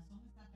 Nós vamos dar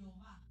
有吧。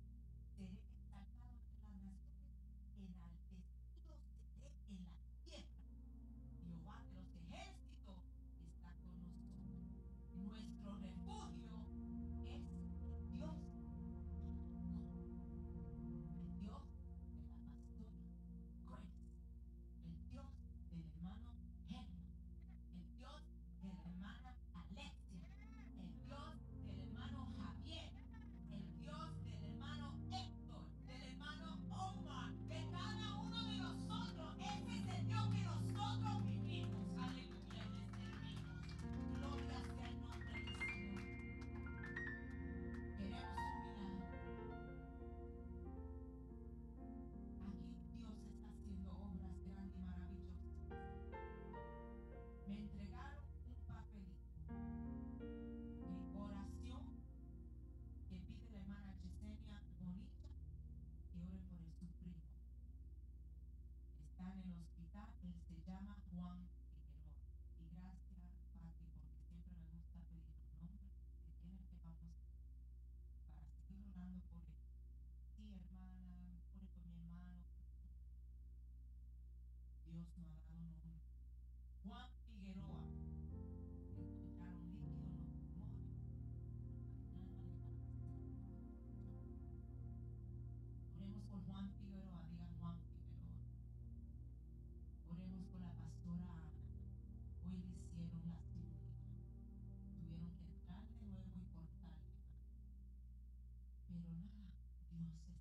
Juan Figueroa. Y gracias, Patri, porque siempre me gusta pedir los nombres que tienes que vamos para seguir orando por él. Sí, hermana, por, mi hermano. Dios nos ha dado nombre. Juan muscle.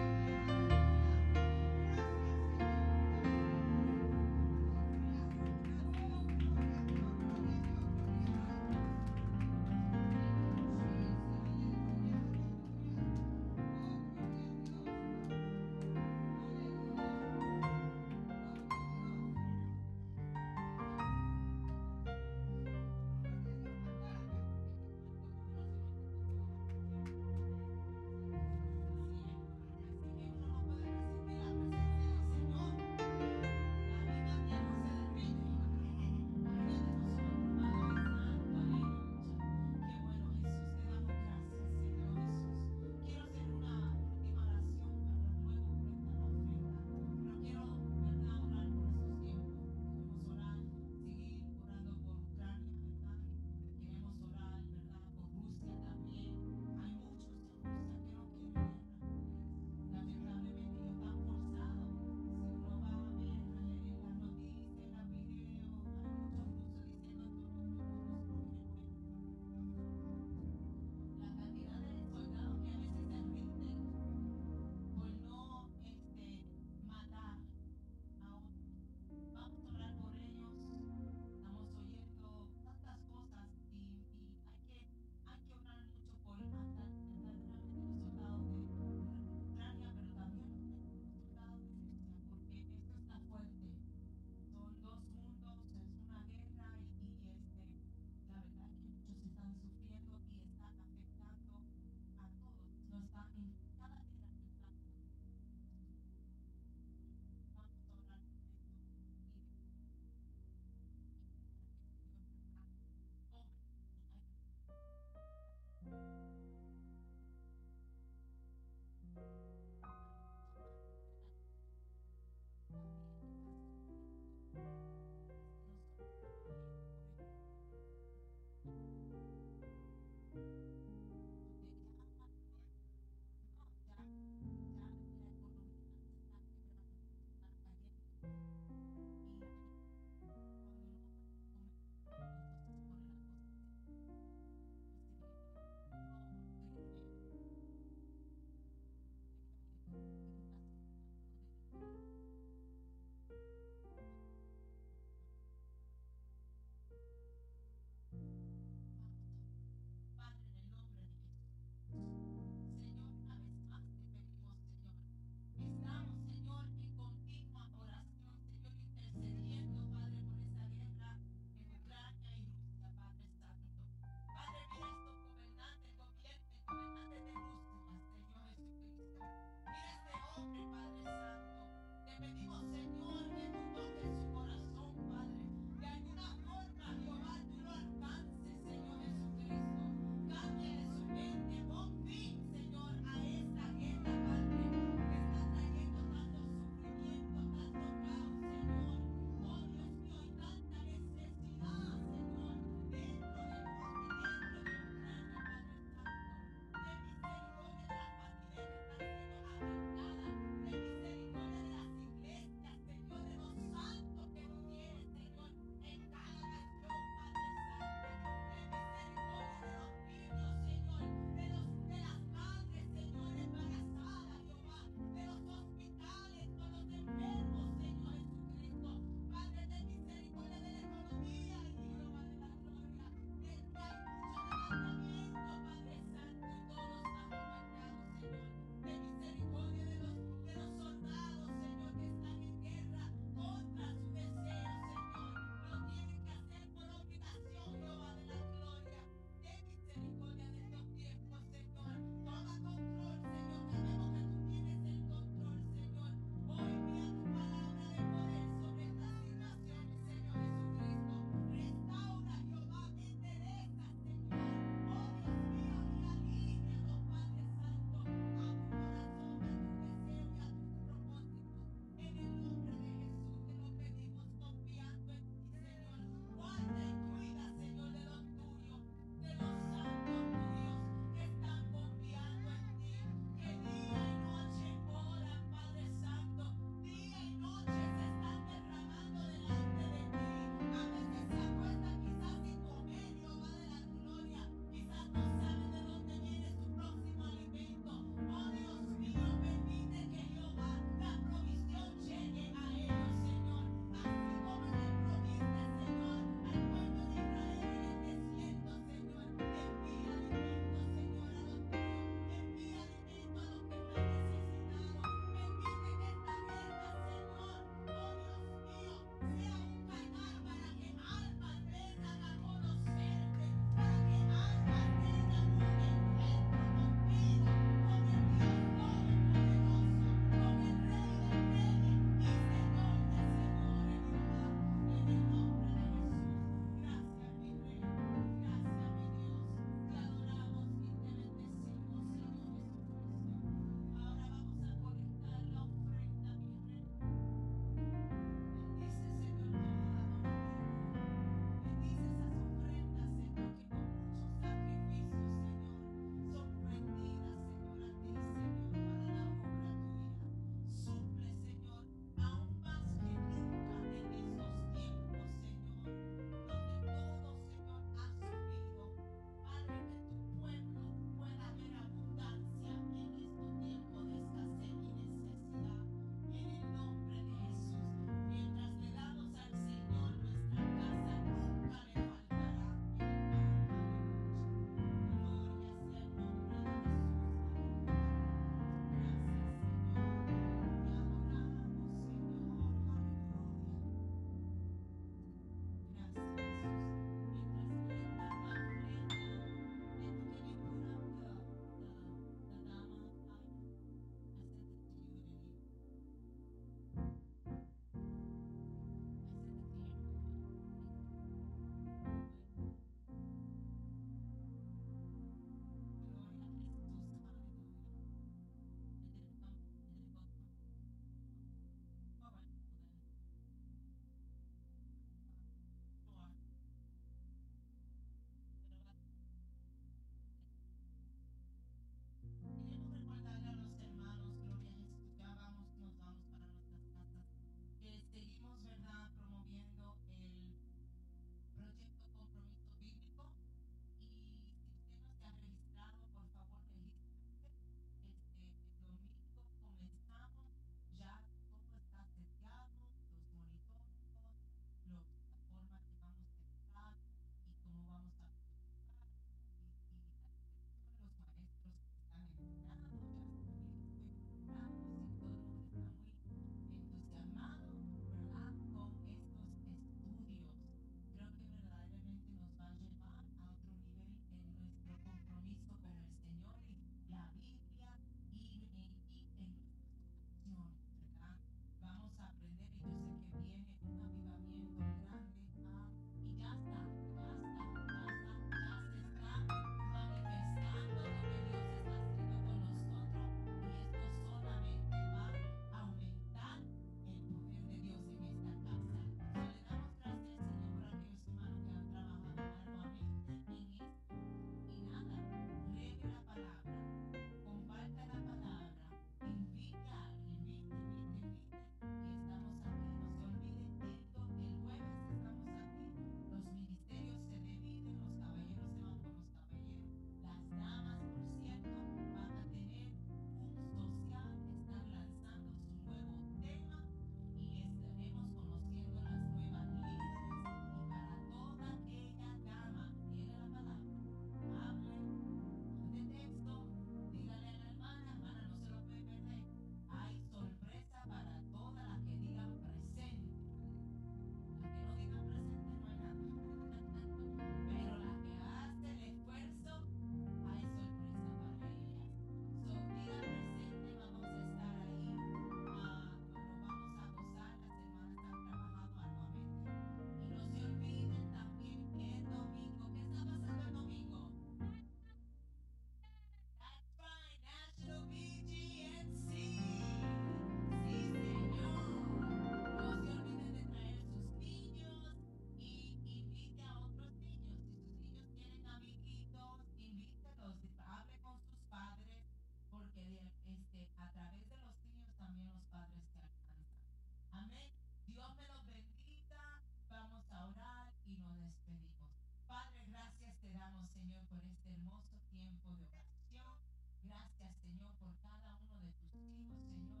Damos, Señor, por este hermoso tiempo de oración. Gracias, Señor, por cada uno de tus hijos, Señor,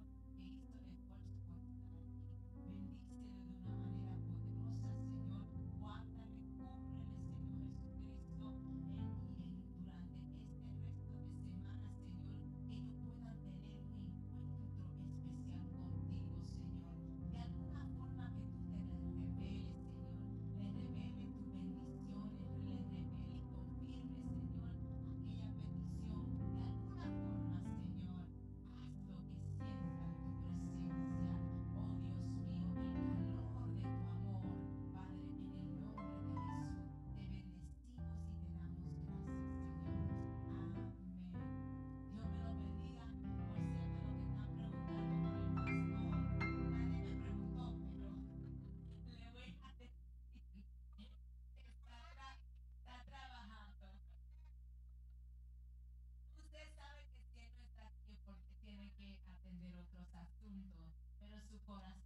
corazón.